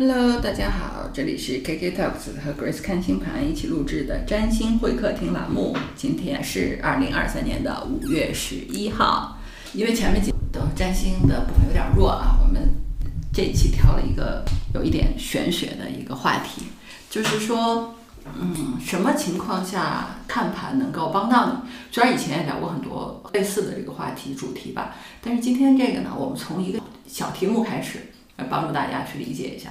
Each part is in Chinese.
Hello，大家好，这里是 KK Talks 和 Grace 看星盘一起录制的占星会客厅栏目。今天是二零二三年的五月十一号。因为前面几的占星的部分有点弱啊，我们这一期挑了一个有一点玄学的一个话题，就是说，嗯，什么情况下看盘能够帮到你？虽然以前也聊过很多类似的这个话题主题吧，但是今天这个呢，我们从一个小题目开始。来帮助大家去理解一下，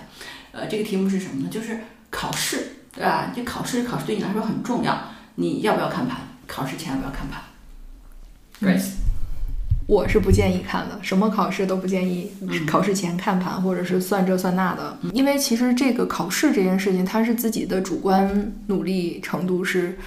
呃，这个题目是什么呢？就是考试，对吧？这考试，考试对你来说很重要，你要不要看盘？考试前要不要看盘？Grace，我是不建议看的，什么考试都不建议考试前看盘或者是算这算那的，因为其实这个考试这件事情，它是自己的主观努力程度是。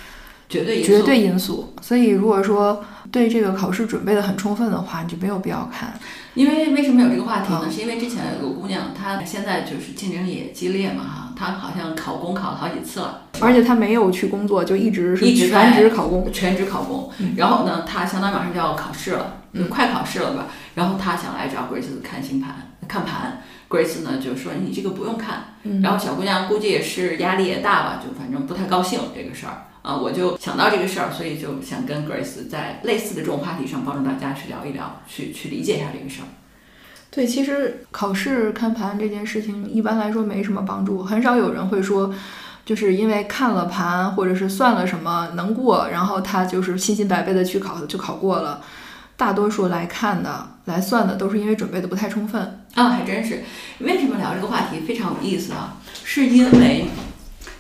绝对绝对因素，所以如果说对这个考试准备的很充分的话，你就没有必要看。因为为什么有这个话题呢？是因为之前有个姑娘，她现在就是竞争也激烈嘛，哈，她好像考公考了好几次了，而且她没有去工作，就一直是全职考公，全职考公。然后呢，她相当于马上就要考试了，快考试了吧？然后她想来找 Grace 看星盘看盘，Grace 呢就说你这个不用看。然后小姑娘估计也是压力也大吧，就反正不太高兴这个事儿。啊，我就想到这个事儿，所以就想跟 Grace 在类似的这种话题上帮助大家去聊一聊，去去理解一下这个事儿。对，其实考试看盘这件事情一般来说没什么帮助，很少有人会说，就是因为看了盘或者是算了什么能过，然后他就是信心百倍的去考就考过了。大多数来看的、来算的都是因为准备的不太充分。啊，还真是。为什么聊这个话题非常有意思啊？是因为。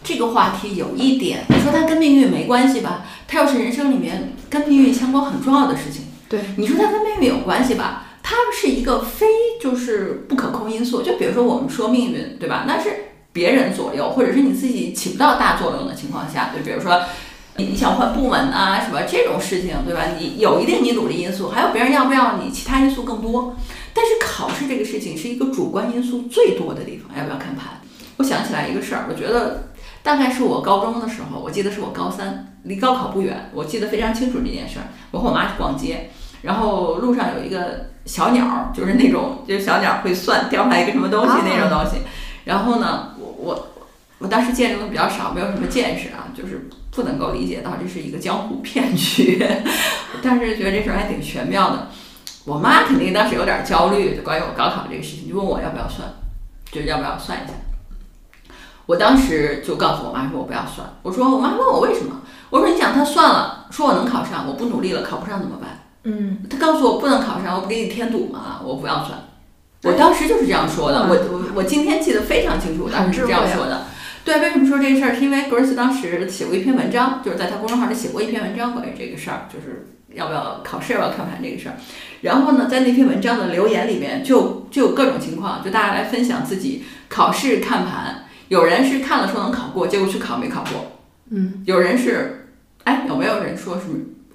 这个话题有一点，你说它跟命运没关系吧？它又是人生里面跟命运相关很重要的事情。对，你说它跟命运有关系吧？它是一个非就是不可控因素。就比如说我们说命运，对吧？那是别人左右，或者是你自己起不到大作用的情况下。就比如说你你想换部门啊什么这种事情，对吧？你有一定你努力因素，还有别人要不要你，其他因素更多。但是考试这个事情是一个主观因素最多的地方，要不要看盘？我想起来一个事儿，我觉得。大概是我高中的时候，我记得是我高三，离高考不远，我记得非常清楚这件事儿。我和我妈去逛街，然后路上有一个小鸟，就是那种就是小鸟会算掉下来一个什么东西那种东西。然后呢，我我我当时见识的比较少，没有什么见识啊，就是不能够理解到这是一个江湖骗局。但是觉得这事儿还挺玄妙的。我妈肯定当时有点焦虑，就关于我高考这个事情，就问我要不要算，就是要不要算一下。我当时就告诉我妈说：“我不要算。”我说：“我妈问我为什么？”我说：“你想，他算了，说我能考上，我不努力了，考不上怎么办？”嗯，他告诉我不能考上，我不给你添堵吗？我不要算。我当时就是这样说的。我我我今天记得非常清楚，我当时是这样说的。对，为什么说这个事儿？是因为 Grace 当时写过一篇文章，就是在他公众号里写过一篇文章关于这个事儿，就是要不要考试，要不要看盘这个事儿。然后呢，在那篇文章的留言里面，就就有各种情况，就大家来分享自己考试看盘。有人是看了说能考过，结果去考没考过。嗯，有人是，哎，有没有人说是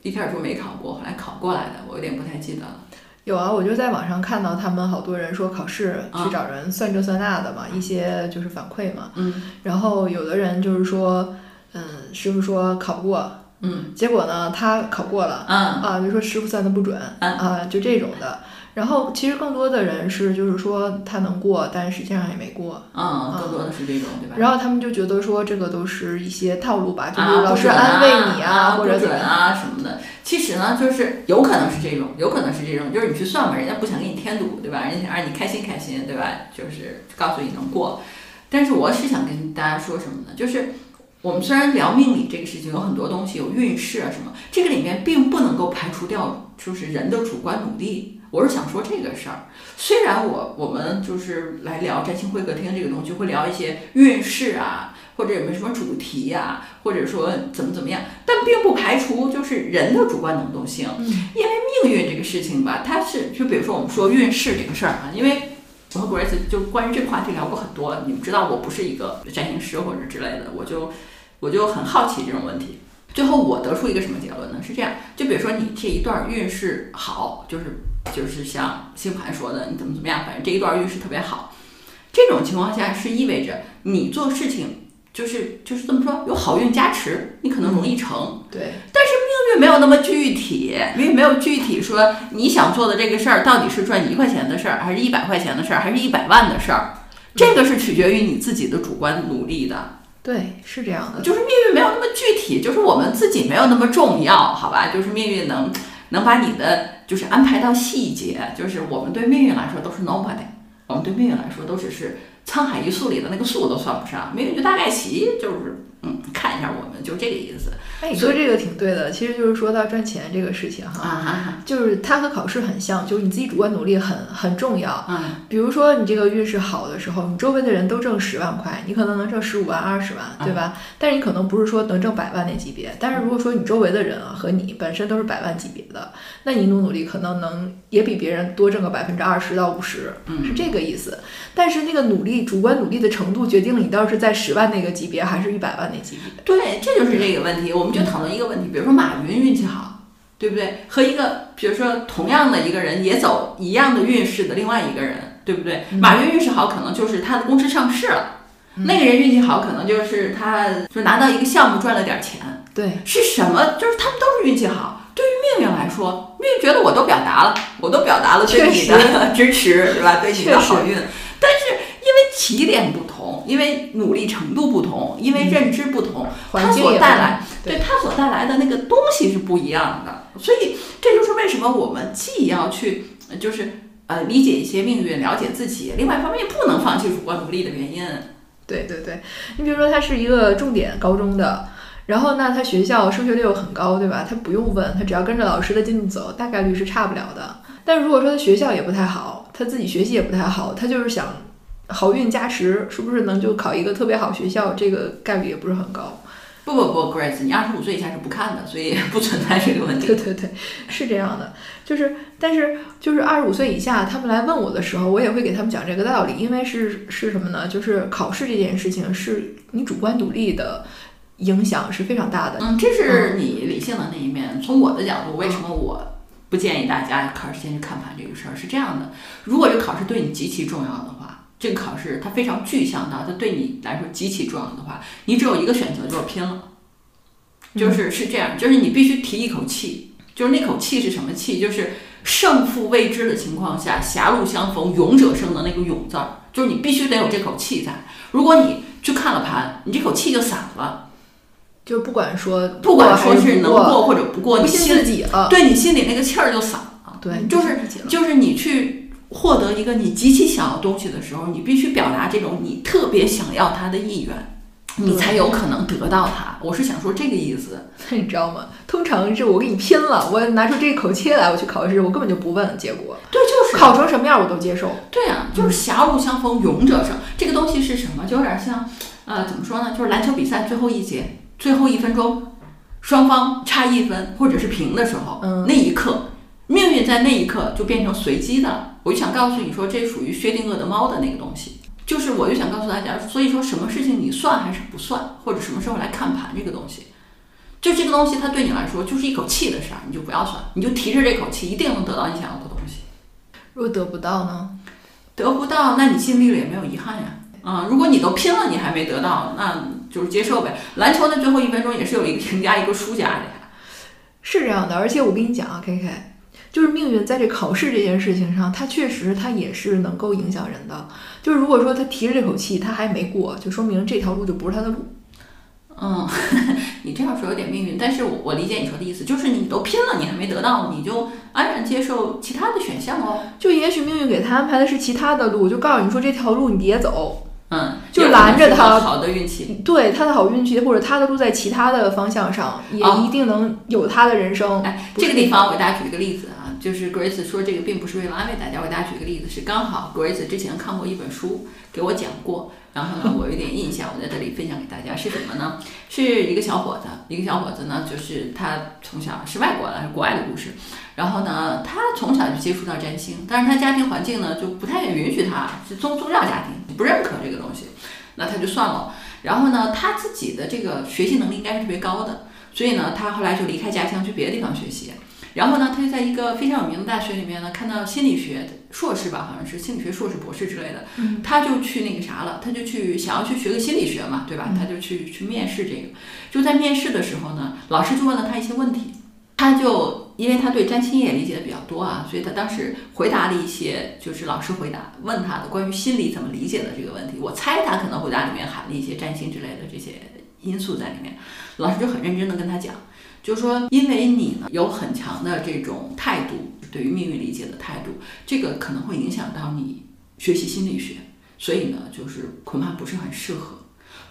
一开始说没考过，后来考过来的？我有点不太记得了。有啊，我就在网上看到他们好多人说考试去找人算这算那的嘛，一些就是反馈嘛。嗯。然后有的人就是说，嗯，师傅说考不过，嗯，结果呢他考过了，嗯啊，就说师傅算的不准，啊，就这种的。然后其实更多的人是，就是说他能过，但实际上也没过。嗯，更多的是这种，对吧？然后他们就觉得说，这个都是一些套路吧，就是老师安慰你啊，或者准啊什么的。其实呢，就是有可能是这种，有可能是这种，就是你去算吧，人家不想给你添堵，对吧？人家想让你开心开心，对吧？就是告诉你能过。但是我是想跟大家说什么呢？就是我们虽然聊命理这个事情，有很多东西有运势啊什么，这个里面并不能够排除掉，就是人的主观努力。我是想说这个事儿，虽然我我们就是来聊占星会客厅这个东西，会聊一些运势啊，或者有没有什么主题呀，或者说怎么怎么样，但并不排除就是人的主观能动性。因为命运这个事情吧，它是就比如说我们说运势这个事儿啊，因为我和 Grace 就关于这个话题聊过很多，你们知道我不是一个占星师或者之类的，我就我就很好奇这种问题。最后我得出一个什么结论呢？是这样，就比如说你这一段运势好，就是。就是像星盘说的，你怎么怎么样，反正这一段运势特别好。这种情况下是意味着你做事情就是就是这么说，有好运加持，你可能容易成。对。但是命运没有那么具体，因为没有具体说你想做的这个事儿到底是赚一块钱的事儿，还是一百块钱的事儿，还是一百万的事儿。这个是取决于你自己的主观努力的。对，是这样的，就是命运没有那么具体，就是我们自己没有那么重要，好吧？就是命运能能把你的就是安排到细节，就是我们对命运来说都是 nobody，我们对命运来说都只是沧海一粟里的那个粟都算不上，命运就大概齐，就是嗯，看一下我们就这个意思。哎，你说这个挺对的，其实就是说到赚钱这个事情哈，就是它和考试很像，就是你自己主观努力很很重要。嗯，比如说你这个运势好的时候，你周围的人都挣十万块，你可能能挣十五万、二十万，对吧？但是你可能不是说能挣百万那级别。但是如果说你周围的人啊和你本身都是百万级别的，那你努努力可能能也比别人多挣个百分之二十到五十，是这个意思。但是那个努力主观努力的程度决定了你到底是在十万那个级别还是一百万那级别。对，这就是这个问题。我们就讨论一个问题，比如说马云运气好，对不对？和一个比如说同样的一个人也走一样的运势的另外一个人，对不对？马云运势好，可能就是他的公司上市了；那个人运气好，可能就是他就拿到一个项目赚了点钱。对，是什么？就是他们都是运气好。对于命运来说，命运觉得我都表达了，我都表达了对你的 支持，是吧？对你的好运，但是因为起点不同，因为努力程度不同，因为认知不同，它所带来对它所带来的那个东西是不一样的。所以这就是为什么我们既要去就是呃理解一些命运，了解自己，另外一方面不能放弃主观努力的原因。对对对，你比如说他是一个重点高中的。然后那他学校升学率又很高，对吧？他不用问，他只要跟着老师的进度走，大概率是差不了的。但如果说他学校也不太好，他自己学习也不太好，他就是想好运加持，是不是能就考一个特别好学校？这个概率也不是很高。不不不，Grace，你二十五岁以下是不看的，所以不存在这个问题。对对对，是这样的。就是，但是就是二十五岁以下，他们来问我的时候，我也会给他们讲这个道理，因为是是什么呢？就是考试这件事情是你主观独立的。影响是非常大的。嗯，这是你理性的那一面。从我的角度，为什么我不建议大家考试前去看盘这个事儿？是这样的：如果这考试对你极其重要的话，这个考试它非常具象到它对你来说极其重要的话，你只有一个选择，就是拼了。就是是这样，就是你必须提一口气，就是那口气是什么气？就是胜负未知的情况下，狭路相逢勇者胜的那个勇字儿，就是你必须得有这口气在。如果你去看了盘，你这口气就散了。就不管说，不管说是能过或者不过，你信自己了，对你心里那个气儿就散了。对，就是就是你去获得一个你极其想要东西的时候，你必须表达这种你特别想要它的意愿，你才有可能得到它。我是想说这个意思。那你知道吗？通常是我跟你拼了，我拿出这口气来，我去考试，我根本就不问结果。对，就是考成什么样我都接受。对啊，就是狭路相逢勇者胜。这个东西是什么？就有点像，呃，怎么说呢？就是篮球比赛最后一节。最后一分钟，双方差一分或者是平的时候，那一刻，命运在那一刻就变成随机的。我就想告诉你说，这属于薛定谔的猫的那个东西。就是我就想告诉大家，所以说什么事情你算还是不算，或者什么时候来看盘这个东西，就这个东西它对你来说就是一口气的事儿，你就不要算，你就提着这口气，一定能得到你想要的东西。如果得不到呢？得不到，那你尽力了也没有遗憾呀。啊，如果你都拼了，你还没得到，那。就是接受呗。篮球的最后一分钟也是有一个赢家一个输家的呀，是这样的。而且我跟你讲啊，K K，就是命运在这考试这件事情上，它确实它也是能够影响人的。就是如果说他提着这口气他还没过，就说明这条路就不是他的路。嗯，你这样说有点命运，但是我我理解你说的意思，就是你都拼了，你还没得到，你就安然接受其他的选项哦。就也许命运给他安排的是其他的路，就告诉你说这条路你别走。嗯，就拦着他好的运气，对他的好运气，或者他的路在其他的方向上，也一定能有他的人生。哎，这个地方我给大家举一个例子啊，就是 Grace 说这个并不是为了安慰大家，我给大家举个例子，是刚好 Grace 之前看过一本书，给我讲过，然后呢，我有点印象，我在这里分享给大家是什么呢？是一个小伙子，一个小伙子呢，就是他从小是外国的，是国外的故事。然后呢，他从小就接触到占星，但是他家庭环境呢就不太允许他，是宗宗教家庭，不认可这个东西，那他就算了。然后呢，他自己的这个学习能力应该是特别高的，所以呢，他后来就离开家乡去别的地方学习。然后呢，他就在一个非常有名的大学里面呢，看到心理学硕士吧，好像是心理学硕士、博士之类的，他就去那个啥了，他就去想要去学个心理学嘛，对吧？他就去去面试这个，就在面试的时候呢，老师就问了他一些问题，他就。因为他对占星也理解的比较多啊，所以他当时回答了一些就是老师回答问他的关于心理怎么理解的这个问题。我猜他可能回答里面含了一些占星之类的这些因素在里面。老师就很认真的跟他讲，就是说，因为你呢有很强的这种态度，对于命运理解的态度，这个可能会影响到你学习心理学，所以呢，就是恐怕不是很适合。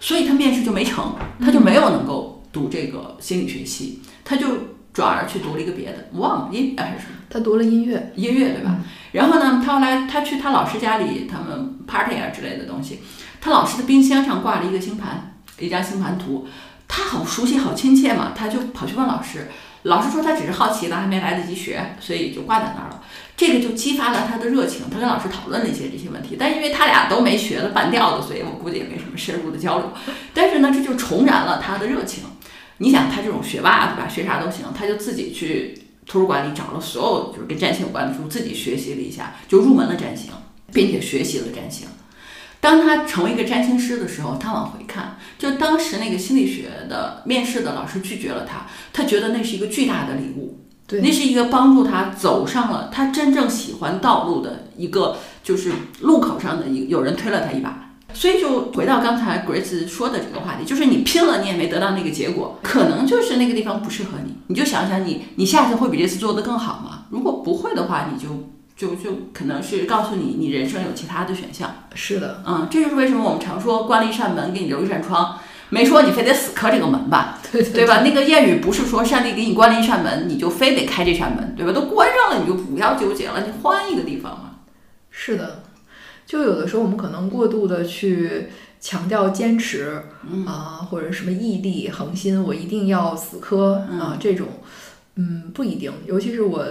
所以他面试就没成，他就没有能够读这个心理学系，他就转而去读了一个别的，忘了音乐还是什么。他读了音乐，音乐对吧？然后呢，他后来他去他老师家里，他们 party 啊之类的东西，他老师的冰箱上挂了一个星盘，一张星盘图，他好熟悉好亲切嘛，他就跑去问老师，老师说他只是好奇的，还没来得及学，所以就挂在那儿了。这个就激发了他的热情，他跟老师讨论了一些这些问题，但因为他俩都没学的半吊子，所以我估计也没什么深入的交流。但是呢，这就重燃了他的热情。你想，他这种学霸对吧？学啥都行，他就自己去图书馆里找了所有就是跟占星有关的书，自己学习了一下，就入门了占星，并且学习了占星。当他成为一个占星师的时候，他往回看，就当时那个心理学的面试的老师拒绝了他，他觉得那是一个巨大的礼物。对，那是一个帮助他走上了他真正喜欢道路的一个，就是路口上的一有人推了他一把，所以就回到刚才 Grace 说的这个话题，就是你拼了你也没得到那个结果，可能就是那个地方不适合你，你就想想你你下次会比这次做得更好吗？如果不会的话，你就就就可能是告诉你你人生有其他的选项。是的，嗯，这就是为什么我们常说关了一扇门给你留一扇窗。没说你非得死磕这个门吧，对对吧？那个谚语不是说上帝给你关了一扇门，你就非得开这扇门，对吧？都关上了，你就不要纠结了，你换一个地方嘛。是的，就有的时候我们可能过度的去强调坚持啊，或者什么毅力、恒心，我一定要死磕啊，这种，嗯，不一定。尤其是我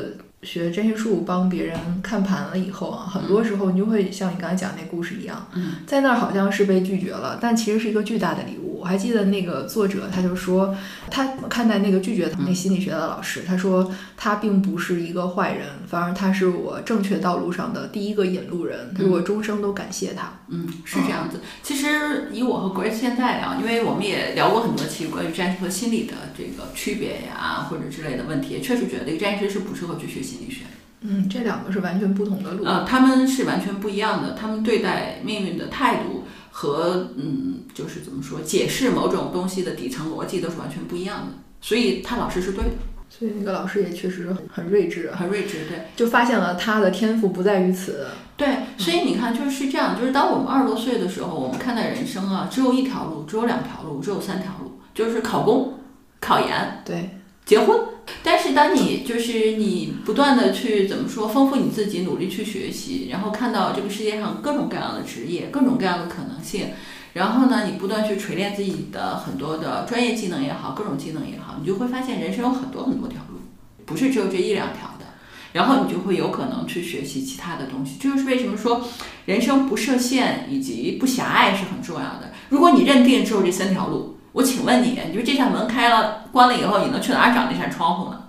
学占星术帮别人看盘了以后啊，很多时候你就会像你刚才讲那故事一样，在那儿好像是被拒绝了，但其实是一个巨大的礼物。我还记得那个作者，他就说，他看待那个拒绝他那心理学的老师，他说他并不是一个坏人，反而他是我正确道路上的第一个引路人，我终生都感谢他。嗯，是这样子。其实以我和 Grace 现在聊，因为我们也聊过很多期关于占星和心理的这个区别呀，或者之类的问题，确实觉得一个占星师是不适合去学心理学。嗯，这两个是完全不同的路。呃，他们是完全不一样的，他们对待命运的态度。和嗯，就是怎么说，解释某种东西的底层逻辑都是完全不一样的，所以他老师是对的，所以那个老师也确实很很睿智，很睿智，对，就发现了他的天赋不在于此，对，所以你看就是这样，就是当我们二十多岁的时候，我们看待人生啊，只有一条路，只有两条路，只有三条路，就是考公、考研，对，结婚。但是当你就是你不断的去怎么说丰富你自己，努力去学习，然后看到这个世界上各种各样的职业，各种各样的可能性，然后呢，你不断去锤炼自己的很多的专业技能也好，各种技能也好，你就会发现人生有很多很多条路，不是只有这一两条的。然后你就会有可能去学习其他的东西。这就是为什么说人生不设限以及不狭隘是很重要的。如果你认定只有这三条路。我请问你，你说这扇门开了、关了以后，你能去哪儿找那扇窗户呢？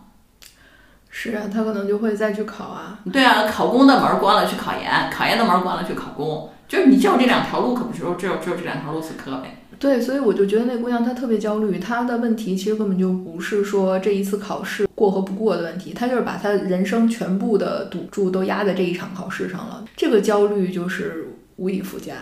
是啊，他可能就会再去考啊。对啊，考公的门关了去考研，考研的门关了去考公，就是你只有这两条路，可不是说只有只有这两条路死磕呗。对，所以我就觉得那姑娘她特别焦虑，她的问题其实根本就不是说这一次考试过和不过的问题，她就是把她人生全部的赌注都压在这一场考试上了，这个焦虑就是无以复加。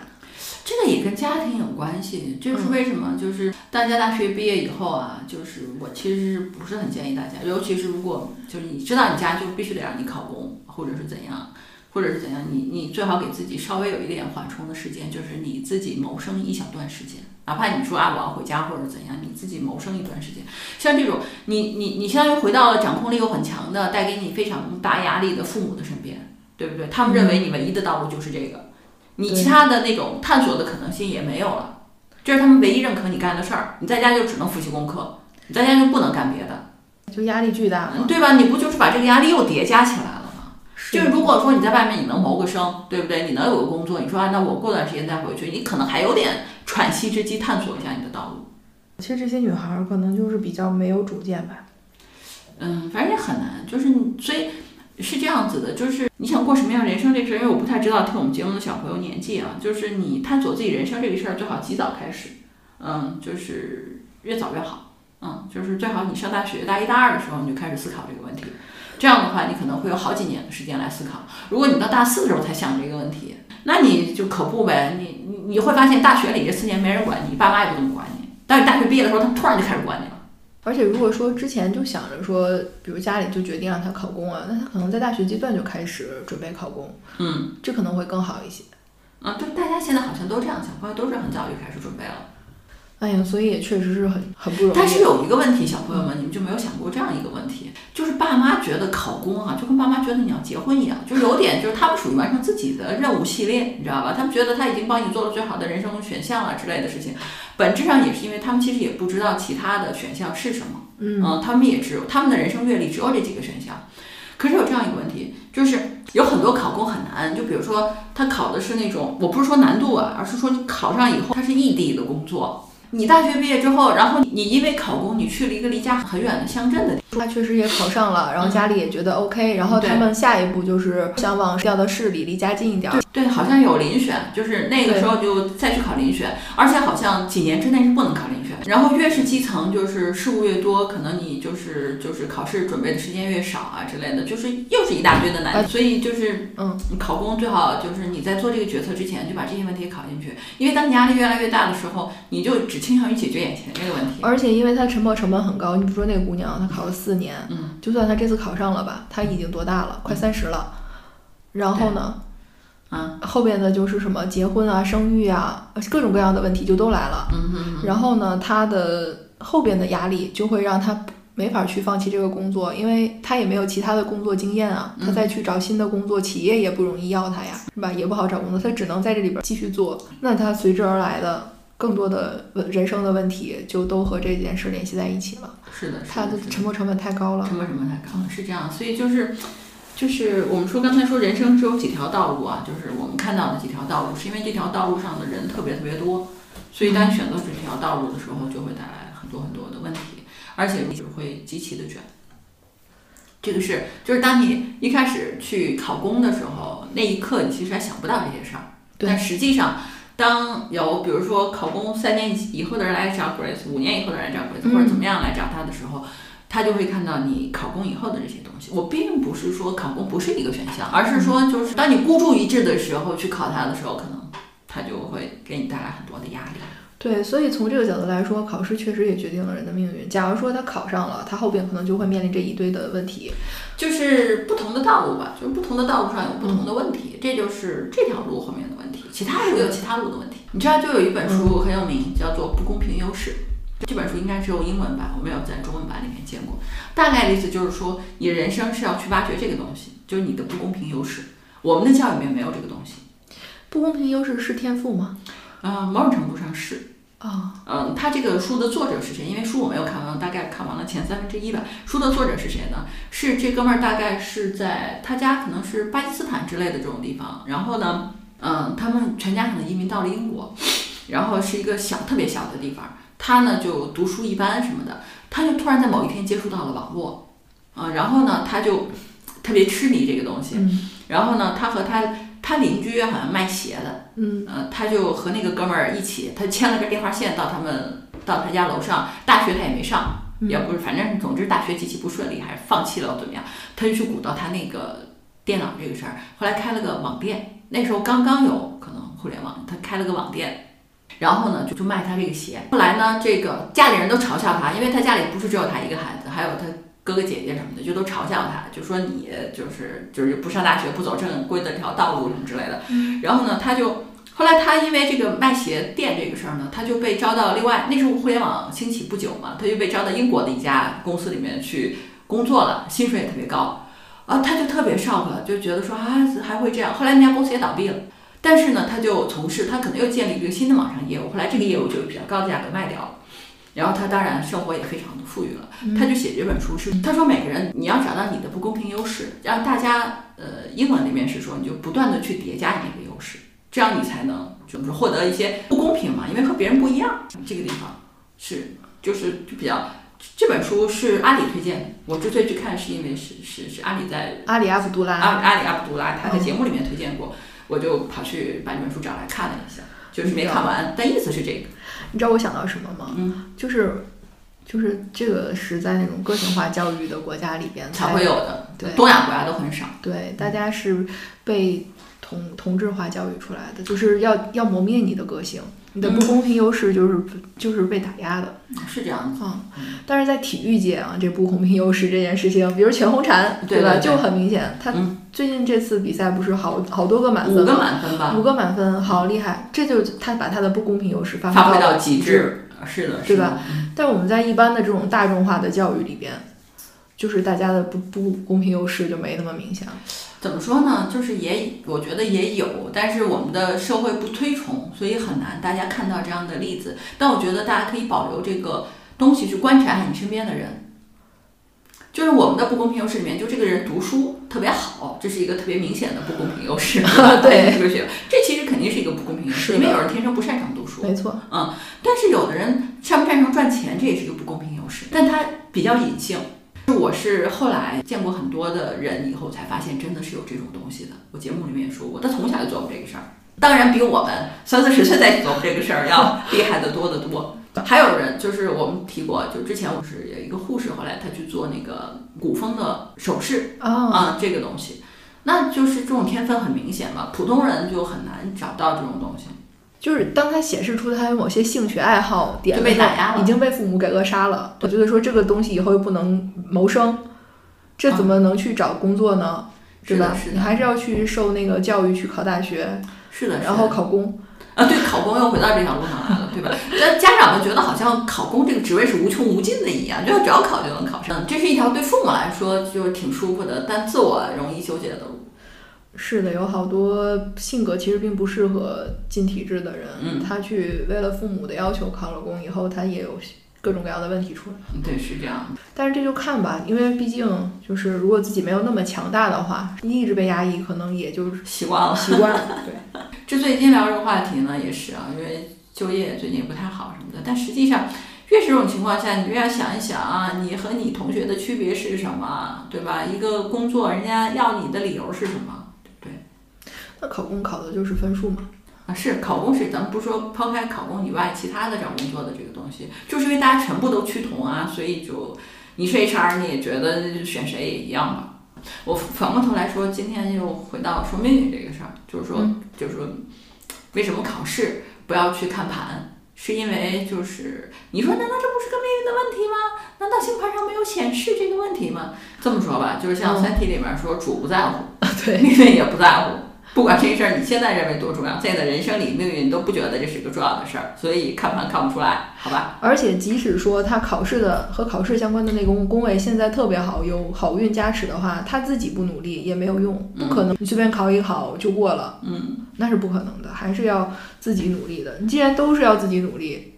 这个也跟家庭有关系，这是为什么？就是大家大学毕业以后啊，就是我其实不是很建议大家，尤其是如果就是你知道你家就必须得让你考公，或者是怎样，或者是怎样，你你最好给自己稍微有一点缓冲的时间，就是你自己谋生一小段时间，哪怕你说啊我要回家或者怎样，你自己谋生一段时间。像这种你你你相当于回到了掌控力又很强的，带给你非常大压力的父母的身边，对不对？他们认为你唯一的道路就是这个。你其他的那种探索的可能性也没有了，这是他们唯一认可你干的事儿。你在家就只能复习功课，你在家就不能干别的，就压力巨大，对吧？你不就是把这个压力又叠加起来？就是如果说你在外面你能谋个生，对不对？你能有个工作，你说啊，那我过段时间再回去，你可能还有点喘息之机，探索一下你的道路。其实这些女孩儿可能就是比较没有主见吧。嗯，反正也很难，就是你所以。是这样子的，就是你想过什么样人生这事儿，因为我不太知道听我们节目的小朋友年纪啊，就是你探索自己人生这个事儿最好及早开始，嗯，就是越早越好，嗯，就是最好你上大学大一大二的时候你就开始思考这个问题，这样的话你可能会有好几年的时间来思考。如果你到大四的时候才想这个问题，那你就可不呗，你你你会发现大学里这四年没人管你，爸妈也不怎么管你，但是大学毕业的时候他们突然就开始管你了。而且如果说之前就想着说，比如家里就决定让他考公啊，那他可能在大学阶段就开始准备考公，嗯，这可能会更好一些。啊，就大家现在好像都这样，小朋友都是很早就开始准备了。哎呀，所以也确实是很很不容易。但是有一个问题，小朋友们，你们就没有想过这样一个问题，就是爸妈觉得考公啊，就跟爸妈觉得你要结婚一样，就有点就是他们属于完成自己的任务系列，你知道吧？他们觉得他已经帮你做了最好的人生选项了之类的事情，本质上也是因为他们其实也不知道其他的选项是什么，嗯，他们也只有他们的人生阅历只有这几个选项。可是有这样一个问题，就是有很多考公很难，就比如说他考的是那种，我不是说难度啊，而是说你考上以后他是异地的工作。你大学毕业之后，然后你因为考公，你去了一个离家很远的乡镇的地方，他确实也考上了，然后家里也觉得 OK，然后他们下一步就是想往调到市里，离家近一点。对，好像有遴选，就是那个时候就再去考遴选，而且好像几年之内是不能考遴选。然后越是基层，就是事务越多，可能你就是就是考试准备的时间越少啊之类的，就是又是一大堆的难题。所以就是嗯，考公最好就是你在做这个决策之前就把这些问题考进去，因为当你压力越来越大的时候，你就只倾向于解决眼前这个问题。而且因为他沉没成本很高，你比如说那个姑娘，她考了四年，嗯，就算她这次考上了吧，她已经多大了？快三十了。然后呢？啊，后边的就是什么结婚啊、生育啊，各种各样的问题就都来了。嗯哼。然后呢，她的后边的压力就会让她没法去放弃这个工作，因为她也没有其他的工作经验啊。她再去找新的工作，企业也不容易要她呀，是吧？也不好找工作，她只能在这里边继续做。那她随之而来的更多的问人生的问题，就都和这件事联系在一起了。是的，他的沉没成本太高了。沉没成本太高了，是这样。所以就是。就是我们说刚才说人生只有几条道路啊，就是我们看到的几条道路，是因为这条道路上的人特别特别多，所以当你选择这条道路的时候，就会带来很多很多的问题，而且你就会极其的卷。这个是，就是当你一开始去考公的时候，那一刻你其实还想不到这些事儿，但实际上，当有比如说考公三年以后的人来找 Grace，五年以后的人来找 Grace，或者怎么样来找他的时候。他就会看到你考公以后的这些东西。我并不是说考公不是一个选项，而是说就是当你孤注一掷的时候去考它的时候，可能它就会给你带来很多的压力。对，所以从这个角度来说，考试确实也决定了人的命运。假如说他考上了，他后边可能就会面临这一堆的问题，就是不同的道路吧，就是不同的道路上有不同的问题，这就是这条路后面的问题。其他路有其他路的问题。你知道，就有一本书很有名，叫做《不公平优势》。这本书应该只有英文版，我没有在中文版里面见过。大概的意思就是说，你人生是要去挖掘这个东西，就是你的不公平优势。我们的教育里面没有这个东西。不公平优势是天赋吗？啊，某种程度上是。啊，嗯，他这个书的作者是谁？因为书我没有看完，大概看完了前三分之一吧。书的作者是谁呢？是这哥们儿，大概是在他家可能是巴基斯坦之类的这种地方。然后呢，嗯，他们全家可能移民到了英国，然后是一个小特别小的地方。他呢就读书一般什么的，他就突然在某一天接触到了网络，啊，然后呢他就特别痴迷这个东西，然后呢他和他他邻居好像卖鞋的，嗯，呃，他就和那个哥们儿一起，他牵了根电话线到他们到他家楼上，大学他也没上，也不是，反正总之大学极其不顺利，还是放弃了怎么样，他就去鼓捣他那个电脑这个事儿，后来开了个网店，那时候刚刚有可能互联网，他开了个网店。然后呢，就就卖他这个鞋。后来呢，这个家里人都嘲笑他，因为他家里不是只有他一个孩子，还有他哥哥姐姐什么的，就都嘲笑他，就说你就是就是不上大学，不走正规的这条道路什么之类的。然后呢，他就后来他因为这个卖鞋店这个事儿呢，他就被招到另外那时候互联网兴起不久嘛，他就被招到英国的一家公司里面去工作了，薪水也特别高。啊，他就特别 shock，就觉得说啊还会这样。后来那家公司也倒闭了。但是呢，他就从事，他可能又建立一个新的网上业务，后来这个业务就比较高的价格卖掉了，然后他当然生活也非常的富裕了。他就写这本书是，他说每个人你要找到你的不公平优势，让大家呃英文里面是说你就不断的去叠加你那个优势，这样你才能就是获得一些不公平嘛，因为和别人不一样。这个地方是就是就比较这本书是阿里推荐的，我之所以去看是因为是是是阿里在阿里阿卜杜拉阿阿里阿卜杜拉他在节目里面推荐过。我就跑去把这本书找来看了一下，就是没看完，但意思是这个。你知道我想到什么吗？嗯，就是就是这个是在那种个性化教育的国家里边才会有的，对东亚国家都很少。对，大家是被同同质化教育出来的，就是要要磨灭你的个性，你的不公平优势就是、就是被打压的。是这样子，嗯，但是在体育界啊，这不公平优势这件事情，比如全红婵，吧？对对对就很明显，他嗯最近这次比赛不是好好多个满分？五个满分吧五，个满分，好厉害！这就是他把他的不公平优势发发挥到到极致。是的，是的对吧？但我们在一般的这种大众化的教育里边，就是大家的不不公平优势就没那么明显了。怎么说呢？就是也，我觉得也有，但是我们的社会不推崇，所以很难大家看到这样的例子。但我觉得大家可以保留这个东西去观察你身边的人。就是我们的不公平优势里面，就这个人读书特别好，这是一个特别明显的不公平优势。对 这个学，这其实肯定是一个不公平优势，因为有人天生不擅长读书。没错，嗯但是有的人擅不擅长赚钱，这也是一个不公平优势，但他比较隐性。我是后来见过很多的人以后才发现，真的是有这种东西的。我节目里面也说过，他从小就做过这个事儿，当然比我们三四十岁再做这个事儿要 厉害的多得多。还有人就是我们提过，就之前我是有一个护士，后来他去做那个古风的首饰啊，啊，这个东西，那就是这种天分很明显嘛，普通人就很难找到这种东西。就是当他显示出他有某些兴趣爱好点就被打压了已经被父母给扼杀了。我觉得说这个东西以后又不能谋生，这怎么能去找工作呢？对吧？是的你还是要去受那个教育，去考大学，是的，然后考公。啊，对，考公又回到这条路上来了，对吧？但家长们觉得好像考公这个职位是无穷无尽的一样，就只要考就能考上。这是一条对父母来说就是挺舒服的，但自我容易纠结的路。是的，有好多性格其实并不适合进体制的人，嗯他去为了父母的要求考了公以后，他也有各种各样的问题出来。嗯对，是这样的。但是这就看吧，因为毕竟就是如果自己没有那么强大的话，一直被压抑，可能也就习惯了。习惯了。对，这最近聊这个话题呢，也是啊，因为就业最近也不太好什么的。但实际上，越是这种情况下，你越要想一想啊，你和你同学的区别是什么，对吧？一个工作，人家要你的理由是什么？那考公考的就是分数嘛。啊，是考公是，咱们不说抛开考公以外，其他的找工作的这个东西，就是因为大家全部都趋同啊，所以就你是 HR，你也觉得选谁也一样吧。我反过头来说，今天又回到说命运这个事儿，就是说，嗯就是说，为什么考试不要去看盘？是因为就是你说，难道这不是个命运的问题吗？难道星盘上没有显示这个问题吗？这么说吧，就是像《嗯三体》里面说，主不在乎，对，命运也不在乎。不管这事儿你现在认为多重要，在你的人生里，命运都不觉得这是个重要的事儿，所以看盘看不出来，好吧？而且即使说他考试的和考试相关的那个宫宫位现在特别好，有好运加持的话，他自己不努力也没有用，不可能你随便考一考就过了，嗯，那是不可能的，还是要自己努力的。你既然都是要自己努力，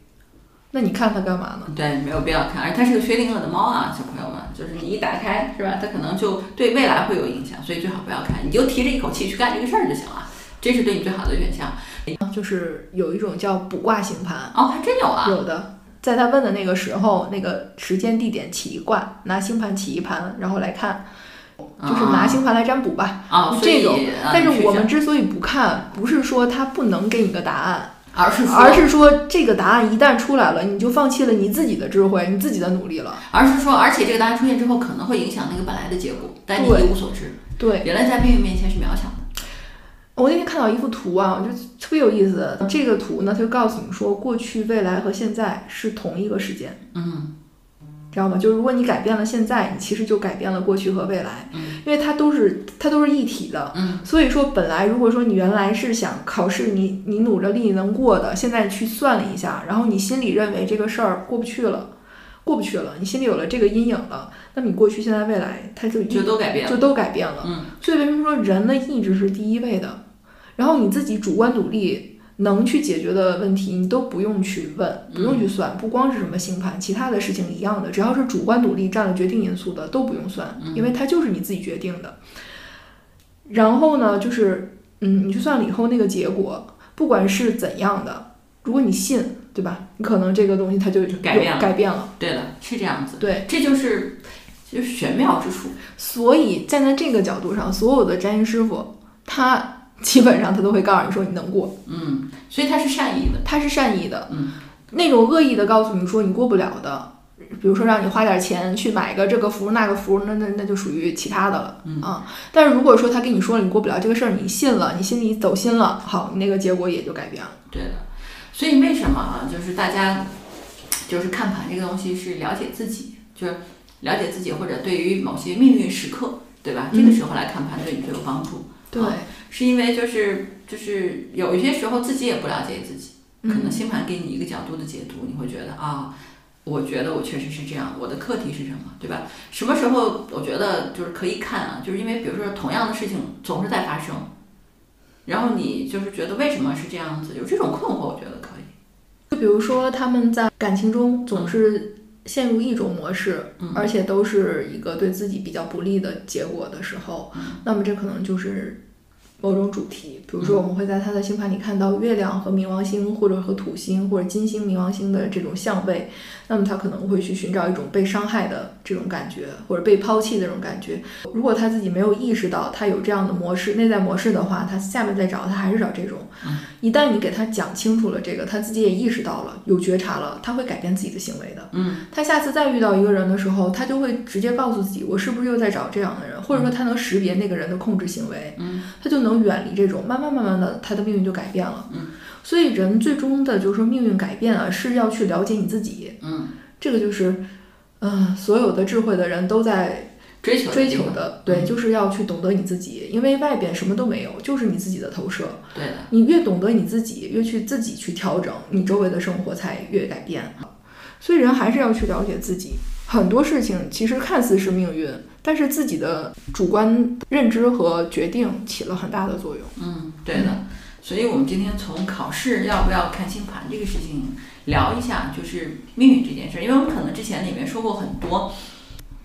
那你看他干嘛呢？对，没有必要看，而且它是个薛定谔的猫啊，小朋友们，就是你一打开是吧，它可能就对未来会有影响，所以最好不要看，你就提着一口气去干这个事儿就行了，这是对你最好的选项。就是有一种叫卜卦星盘，哦，还真有啊，有的，在他问的那个时候，那个时间地点起一卦，拿星盘起一盘，然后来看，就是拿星盘来占卜吧。啊，这种啊但是我们之所以不看，不是说他不能给你个答案，想而是说而是说这个答案一旦出来了，你就放弃了你自己的智慧，你自己的努力了。而是说，而且这个答案出现之后，可能会影响那个本来的结果，但你一无所知。对人类在命运面前是渺小的。我那天看到一幅图啊，我觉得特别有意思。这个图呢，它就告诉你说，过去、未来和现在是同一个时间。嗯知道吗？就是如果你改变了现在，你其实就改变了过去和未来，嗯因为它都是它都是一体的。嗯所以说，本来如果说你原来是想考试你，你努着力能过的，现在去算了一下，然后你心里认为这个事儿过不去了，过不去了，你心里有了这个阴影了，那么你过去、现在、未来，它就就都改变了。就都改变了。嗯所以为什么说人的意志是第一位的？然后你自己主观努力能去解决的问题，你都不用去问，不用去算，不光是什么星盘，其他的事情一样的，只要是主观努力占了决定因素的都不用算，因为它就是你自己决定的。然后呢，就是嗯，你去算了以后那个结果，不管是怎样的，如果你信，对吧？你可能这个东西它就就改变了有改变了。对的，是这样子。对，这就是就是玄妙之处。所以站在这个角度上，所有的占星师傅，他基本上他都会告诉你说你能过，嗯，所以他是善意的。他是善意的。嗯，那种恶意的告诉你说你过不了的，比如说让你花点钱去买个这个符那个符，那那那就属于其他的了嗯啊。但是如果说他跟你说了你过不了这个事儿，你信了，你心里走心了，好，你那个结果也就改变了。对的，所以为什么啊？就是大家就是看盘这个东西是了解自己，就是了解自己，或者对于某些命运时刻，对吧？这个时候来看盘对你最有帮助。对，啊是因为就是就是有一些时候自己也不了解自己，可能嗯星盘给你一个角度的解读，你会觉得啊。我觉得我确实是这样，我的课题是什么，对吧？什么时候我觉得就是可以看啊？就是因为比如说同样的事情总是在发生，然后你就是觉得为什么是这样子，有这种困惑，我觉得可以。就比如说他们在感情中总是陷入一种模式，嗯而且都是一个对自己比较不利的结果的时候，嗯那么这可能就是某种主题。比如说，我们会在他的星盘里看到月亮和冥王星，或者和土星或者金星、冥王星的这种相位，那么他可能会去寻找一种被伤害的这种感觉，或者被抛弃的这种感觉。如果他自己没有意识到他有这样的模式、内在模式的话，他下面再找他还是找这种。一旦你给他讲清楚了这个，他自己也意识到了，有觉察了，他会改变自己的行为的。嗯，他下次再遇到一个人的时候，他就会直接告诉自己，我是不是又在找这样的人，或者说他能识别那个人的控制行为，嗯，他就能远离这种，慢慢慢慢的，他的命运就改变了。嗯，所以人最终的就是说命运改变啊，是要去了解你自己。嗯，这个就是，嗯、所有的智慧的人都在追求追求的，对，嗯就是要去懂得你自己，因为外边什么都没有，就是你自己的投射。对的，你越懂得你自己，越去自己去调整，你周围的生活才越改变。所以人还是要去了解自己。很多事情其实看似是命运，但是自己的主观认知和决定起了很大的作用。嗯，对的。所以我们今天从考试要不要看星盘这个事情聊一下，就是命运这件事，因为我们可能之前里面说过很多。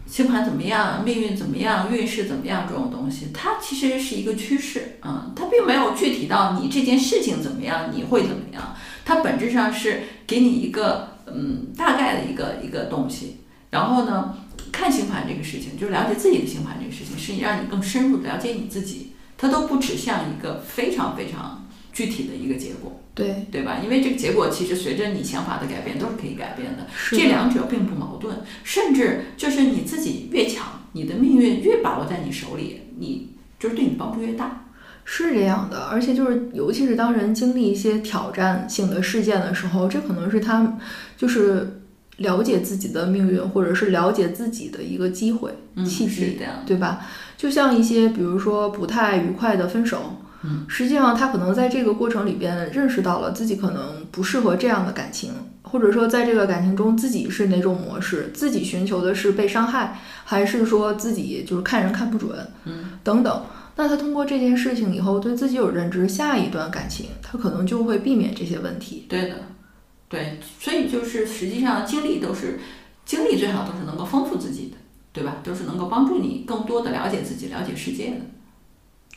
星盘怎么样，命运怎么样，运势怎么样这种东西，它其实是一个趋势，嗯，它并没有具体到你这件事情怎么样，你会怎么样，它本质上是给你一个嗯大概的一个一个东西，然后呢，看星盘这个事情，就是了解自己的星盘这个事情，是让你更深入的了解你自己，它都不指向一个非常非常具体的一个结果，对，对吧？因为这个结果其实随着你想法的改变都是可以改变的，这两者并不矛盾，甚至就是你自己越强，你的命运越把握在你手里，你就是对你帮助越大。是这样的，而且就是，尤其是当人经历一些挑战性的事件的时候，这可能是他就是了解自己的命运，或者是了解自己的一个机会、嗯，契机，是这样。对吧？就像一些比如说不太愉快的分手，嗯，实际上他可能在这个过程里边认识到了自己可能不适合这样的感情，或者说在这个感情中自己是哪种模式，自己寻求的是被伤害，还是说自己就是看人看不准，嗯，等等。那他通过这件事情以后对自己有认知，下一段感情他可能就会避免这些问题。对的，对，所以就是实际上经历都是经历最好都是能够丰富自己的，对吧？都是能够帮助你更多的了解自己、了解世界的。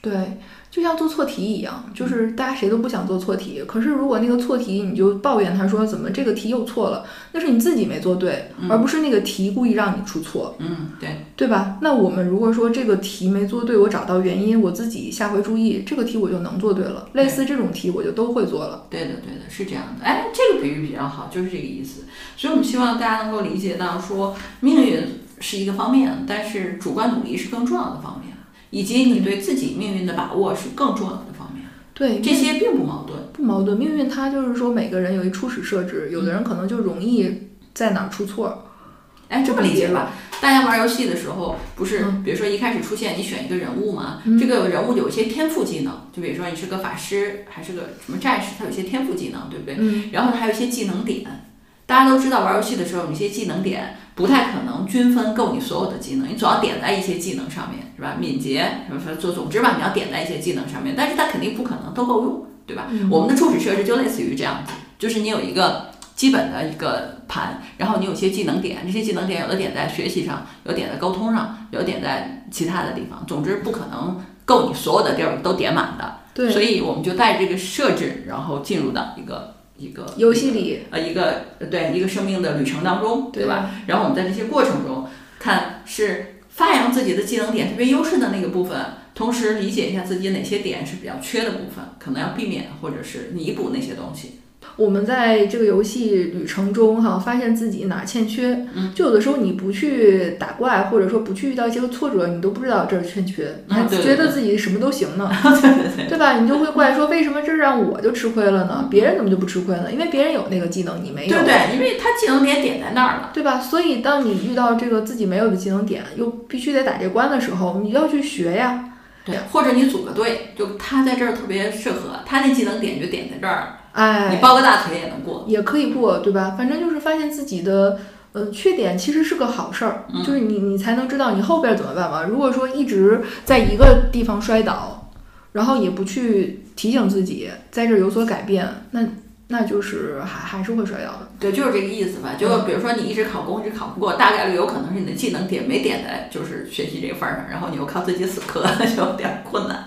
对，就像做错题一样，就是大家谁都不想做错题，可是如果那个错题你就抱怨他说怎么这个题又错了，那是你自己没做对，而不是那个题故意让你出错，嗯，对，对吧？那我们如果说这个题没做对，我找到原因，我自己下回注意，这个题我就能做对了。类似这种题我就都会做了。对的，对的，是这样的。哎，这个比喻比较好，就是这个意思。所以我们希望大家能够理解到，说命运是一个方面，但是主观努力是更重要的方面，以及你对自己命运的把握是更重要的方面。对，这些并不矛盾。不矛盾。命运它就是说每个人有一初始设置，有的人可能就容易在哪儿出错。哎，这么理解吧？大家玩游戏的时候，不是嗯比如说一开始出现你选一个人物嘛，嗯这个人物有一些天赋技能，就比如说你是个法师，还是个什么战士，他有一些天赋技能，对不对？嗯，然后还有一些技能点。大家都知道，玩游戏的时候，有些技能点不太可能均分够你所有的技能，你总要点在一些技能上面，是吧？敏捷什么什么，就总之吧，你要点在一些技能上面，但是它肯定不可能都够用，对吧？嗯我们的初始设置就类似于这样子，就是你有一个基本的一个盘，然后你有些技能点，这些技能点有的点在学习上，有点在沟通上，有点在其他的地方，总之不可能够你所有的地儿都点满的。对，所以我们就带这个设置，然后进入到一个一个游戏里，呃一个呃对一个生命的旅程当中，对吧？吧？然后我们在这些过程中，看是发扬自己的技能点特别优势的那个部分，同时理解一下自己哪些点是比较缺的部分，可能要避免或者是弥补那些东西，我们在这个游戏旅程中哈，发现自己哪儿欠缺，嗯就有的时候你不去打怪，或者说不去遇到一些挫折，你都不知道这儿欠缺，你还觉得自己什么都行呢，对对对，对吧？你就会怪说为什么这让我就吃亏了呢？别人怎么就不吃亏呢？因为别人有那个技能，你没有，对对，因为他技能点点在那儿了。对吧？所以当你遇到这个自己没有的技能点，又必须得打这关的时候，你要去学呀。对，或者你组个队，就他在这儿特别适合，他那技能点就点在这儿，哎，你抱个大腿也能过。也可以过，对吧？反正就是发现自己的呃缺点其实是个好事儿，嗯就是你你才能知道你后边怎么办嘛。如果说一直在一个地方摔倒，然后也不去提醒自己在这儿有所改变，那那就是还还是会摔倒的。对，就是这个意思吧。就比如说你一直考公，一直考不过，大概率有可能是你的技能点没点在就是学习这个份儿上，然后你又靠自己死磕，就有点困难。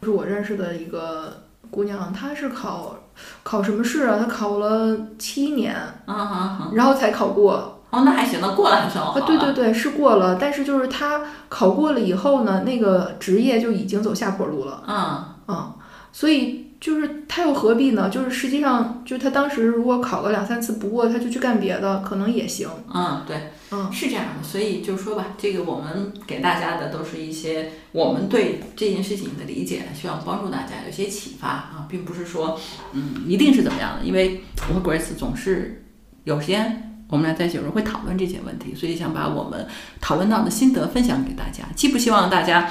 就是我认识的一个姑娘，她是考考什么试啊？她考了七年，嗯嗯嗯，然后才考过。哦，那还行，那过了还算好啊，对对对，是过了，但是就是她考过了以后呢，那个职业就已经走下坡路了。嗯，嗯，所以就是他又何必呢？就是实际上，就他当时如果考个两三次不过，他就去干别的，可能也行。嗯，对，嗯，是这样的。所以就说吧，这个我们给大家的都是一些我们对这件事情的理解，希望帮助大家有些启发啊，并不是说嗯一定是怎么样的。因为我和 Grace 总是有时间。我们俩在一起有时候会讨论这些问题，所以想把我们讨论到的心得分享给大家。既不希望大家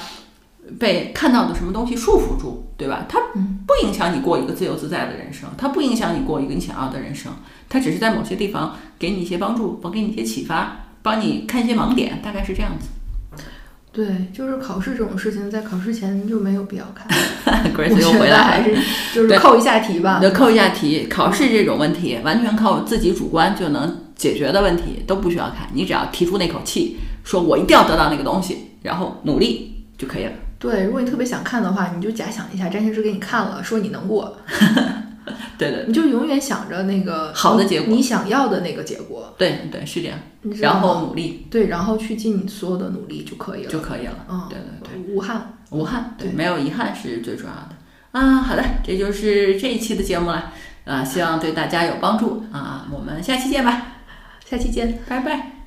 被看到的什么东西束缚住，对吧？它不影响你过一个自由自在的人生，它不影响你过一个你想要的人生，它只是在某些地方给你一些帮助，帮给你一些启发，帮你看一些盲点，大概是这样子。对，就是考试这种事情，在考试前就没有必要看。觉得又回来了。还是就是扣一下题吧。就扣一下题，考试这种问题完全靠自己主观就能解决的问题都不需要看，你只要提出那口气，说我一定要得到那个东西，然后努力就可以了。对，如果你特别想看的话，你就假想一下，占星师给你看了，说你能过，对对你就永远想着那个好的结果你想要的那个结果，对对，是这样，然后？努力对，然后去尽你所有的努力就可以了，就可以了。嗯，对对对，无憾。无憾，对，对没有遗憾是最重要的啊。好的，这就是这一期的节目了啊，希望对大家有帮助啊。我们下期见吧，下期见。拜拜。